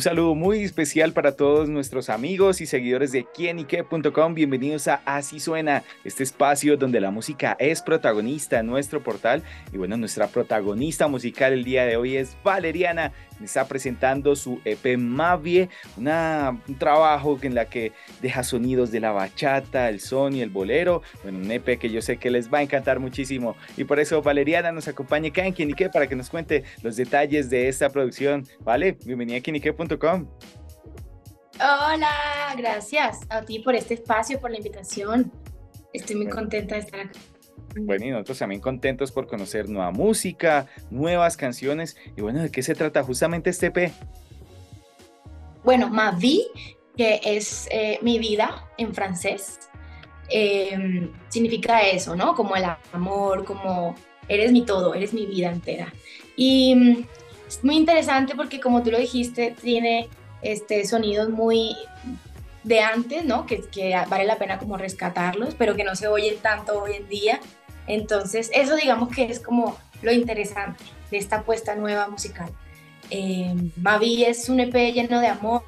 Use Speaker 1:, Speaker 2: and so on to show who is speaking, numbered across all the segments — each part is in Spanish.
Speaker 1: Un saludo muy especial para todos nuestros amigos y seguidores de quienique.com. Bienvenidos a Así Suena, este espacio donde la música es protagonista en nuestro portal. Y bueno, nuestra protagonista musical el día de hoy es Valeriana está presentando su EP Mavie, una, un trabajo en la que deja sonidos de la bachata, el son y el bolero. Bueno, un EP que yo sé que les va a encantar muchísimo. Y por eso Valeriana nos acompaña acá en Kinique para que nos cuente los detalles de esta producción. Vale, bienvenida a kinique.com.
Speaker 2: Hola, gracias a ti por este espacio, por la invitación. Estoy muy contenta de estar acá.
Speaker 1: Bueno, y nosotros también contentos por conocer nueva música, nuevas canciones. Y bueno, ¿de qué se trata justamente este EP?
Speaker 2: Bueno, Ma vie, que es eh, mi vida en francés, em, significa eso, ¿no? Como el amor, como eres mi todo, eres mi vida entera. Y mm, es muy interesante porque como tú lo dijiste, tiene este, sonidos muy de antes, ¿no? Que, que vale la pena como rescatarlos, pero que no se oyen tanto hoy en día. Entonces, eso digamos que es como lo interesante de esta apuesta nueva musical. Eh, Mavi es un EP lleno de amor,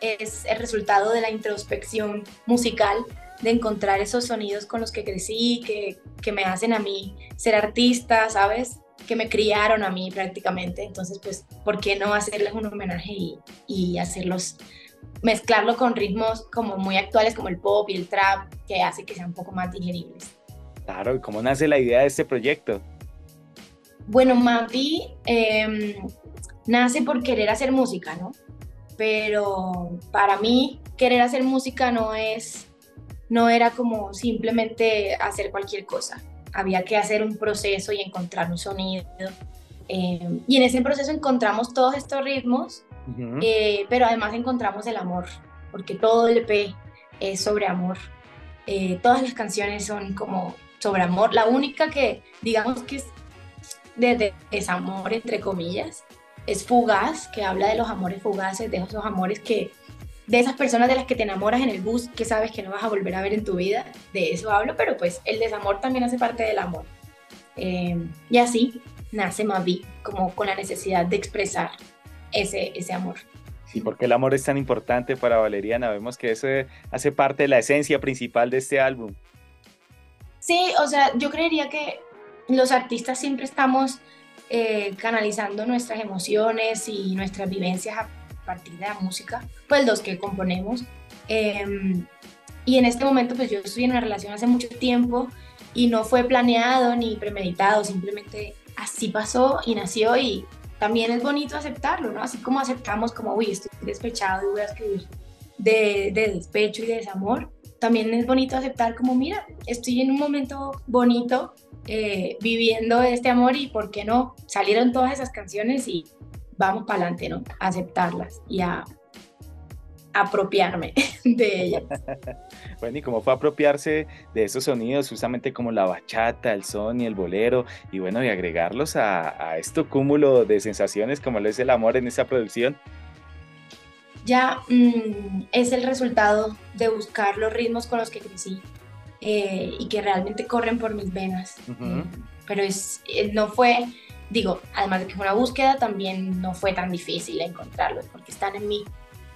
Speaker 2: es el resultado de la introspección musical, de encontrar esos sonidos con los que crecí, que, que me hacen a mí ser artista, ¿sabes? Que me criaron a mí prácticamente. Entonces, pues, ¿por qué no hacerles un homenaje y, y hacerlos, mezclarlo con ritmos como muy actuales como el pop y el trap, que hace que sean un poco más digeribles?
Speaker 1: Claro, ¿y cómo nace la idea de este proyecto?
Speaker 2: Bueno, Mavi em, nace por querer hacer música, ¿no? Pero para mí querer hacer música no es, no era como simplemente hacer cualquier cosa. Había que hacer un proceso y encontrar un sonido. Em, y en ese proceso encontramos todos estos ritmos, eh, pero además encontramos el amor, porque todo el EP es sobre amor. Eh, todas las canciones son como sobre amor. La única que, digamos que es de, desamor, entre comillas, es Fugaz, que habla de los amores fugaces, de esos amores que, de esas personas de las que te enamoras en el bus, que sabes que no vas a volver a ver en tu vida, de eso hablo, pero pues el desamor también hace parte del amor. Eh, y así nace Mavi, como con la necesidad de expresar ese, ese amor.
Speaker 1: ¿Y por qué el amor es tan importante para Valeriana? Vemos que eso hace parte de la esencia principal de este álbum.
Speaker 2: Sí, o sea, yo creería que los artistas siempre estamos eh, canalizando nuestras emociones y nuestras vivencias a partir de la música, pues los que componemos. Em, y en este momento, pues yo estoy en una relación hace mucho tiempo y no fue planeado ni premeditado, simplemente así pasó y nació y también es bonito aceptarlo, ¿no? Así como aceptamos como, uy, estoy despechado y voy a escribir de, de despecho y de desamor, también es bonito aceptar como, mira, estoy en un momento bonito eh, viviendo este amor y por qué no salieron todas esas canciones y vamos para adelante, ¿no? A aceptarlas y a apropiarme de ellas.
Speaker 1: bueno, ¿y cómo fue apropiarse de esos sonidos, justamente como la bachata, el son y el bolero, y bueno, y agregarlos a, a este cúmulo de sensaciones como lo es el amor en esa producción?
Speaker 2: Ya mm, es el resultado de buscar los ritmos con los que crecí eh, y que realmente corren por mis venas. Eh, pero es, eh, no fue, digo, además de que fue una búsqueda, también no fue tan difícil encontrarlos porque están en mí.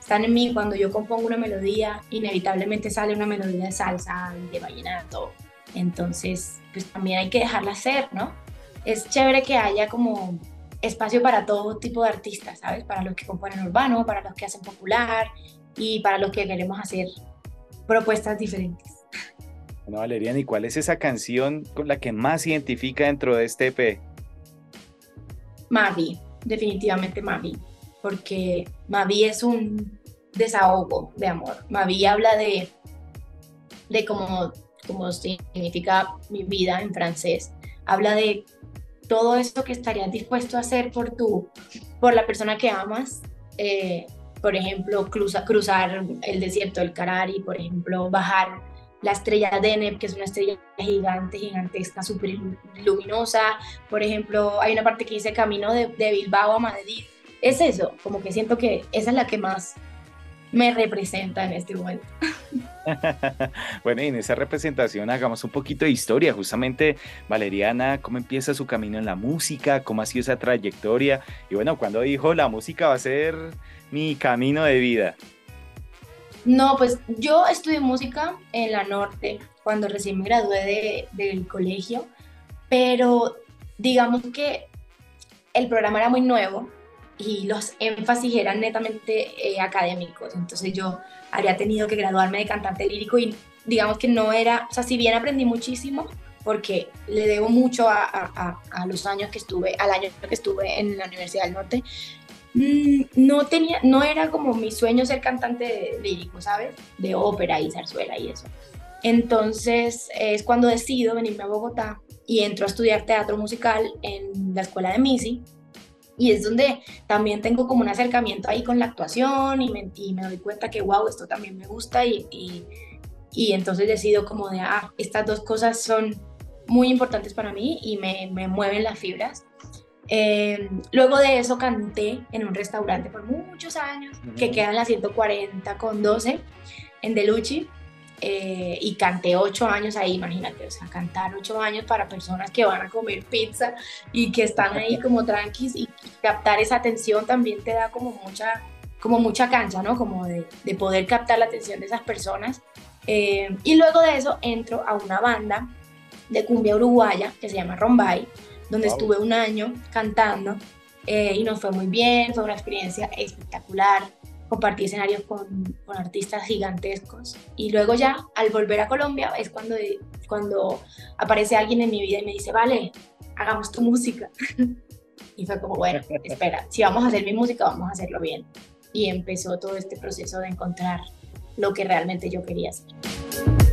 Speaker 2: Están en mí cuando yo compongo una melodía, inevitablemente sale una melodía de salsa, de vallenato. Entonces, pues también hay que dejarla ser, ¿no? Es chévere que haya como espacio para todo tipo de artistas, ¿sabes? Para los que componen urbano, para los que hacen popular y para los que queremos hacer propuestas diferentes.
Speaker 1: Bueno, Valeriana, ¿y cuál es esa canción con la que más identifica dentro de este EP?
Speaker 2: Mavi, definitivamente Mavi, porque Mavi es un desahogo de amor. Mavi habla de, de cómo, cómo significa mi vida en francés. Habla de todo eso que estarías dispuesto a hacer por tu, por la persona que amas. Eh, por ejemplo, cruzar el desierto del Carari, por ejemplo, bajar la estrella Deneb, que es una estrella gigante, gigantesca, súper luminosa. Por ejemplo, hay una parte que dice camino de, Bilbao a Madrid, es eso, como que siento que esa es la que más me representa en este momento.
Speaker 1: bueno, y en esa representación hagamos un poquito de historia. Justamente, Valeriana, ¿cómo empieza su camino en la música? ¿Cómo ha sido esa trayectoria? Y bueno, cuando dijo la música va a ser mi camino de vida?
Speaker 2: No, pues yo estudié música en la Norte cuando recién me gradué del colegio, pero digamos que el programa era muy nuevo y los énfasis eran netamente eh, académicos. Entonces yo habría tenido que graduarme de cantante lírico y digamos que no era, o sea, si bien aprendí muchísimo, porque le debo mucho a, a, a, los años que estuve, al año que estuve en la Universidad del Norte, mm, no tenía, no era como mi sueño ser cantante lírico, ¿sabes? De ópera y zarzuela y eso. Entonces es cuando decido venirme a Bogotá y entro a estudiar teatro musical en la escuela de Misi y es donde también tengo como un acercamiento ahí con la actuación y me, me doy cuenta que, wow, esto también me gusta y, y, entonces decido como de, ah, estas dos cosas son muy importantes para mí y me, me mueven las fibras. Eh, luego de eso canté en un restaurante por muchos años, que queda en la 140 con 12, en Deluchi. Eh, y canté ocho años ahí, imagínate, o sea, cantar ocho años para personas que van a comer pizza y que están ahí como tranquis y captar esa atención también te da como mucha, como mucha cancha, ¿no? Como de, de poder captar la atención de esas personas. Eh, y luego de eso entro a una banda de cumbia uruguaya que se llama Rombay, donde estuve un año cantando eh, y nos fue muy bien, fue una experiencia espectacular compartí escenarios con, artistas gigantescos. Y luego ya, al volver a Colombia, es cuando, cuando aparece alguien en mi vida y me dice, vale, hagamos tu música. y fue como, bueno, espera, si vamos a hacer mi música, vamos a hacerlo bien. Y empezó todo este proceso de encontrar lo que realmente yo quería hacer.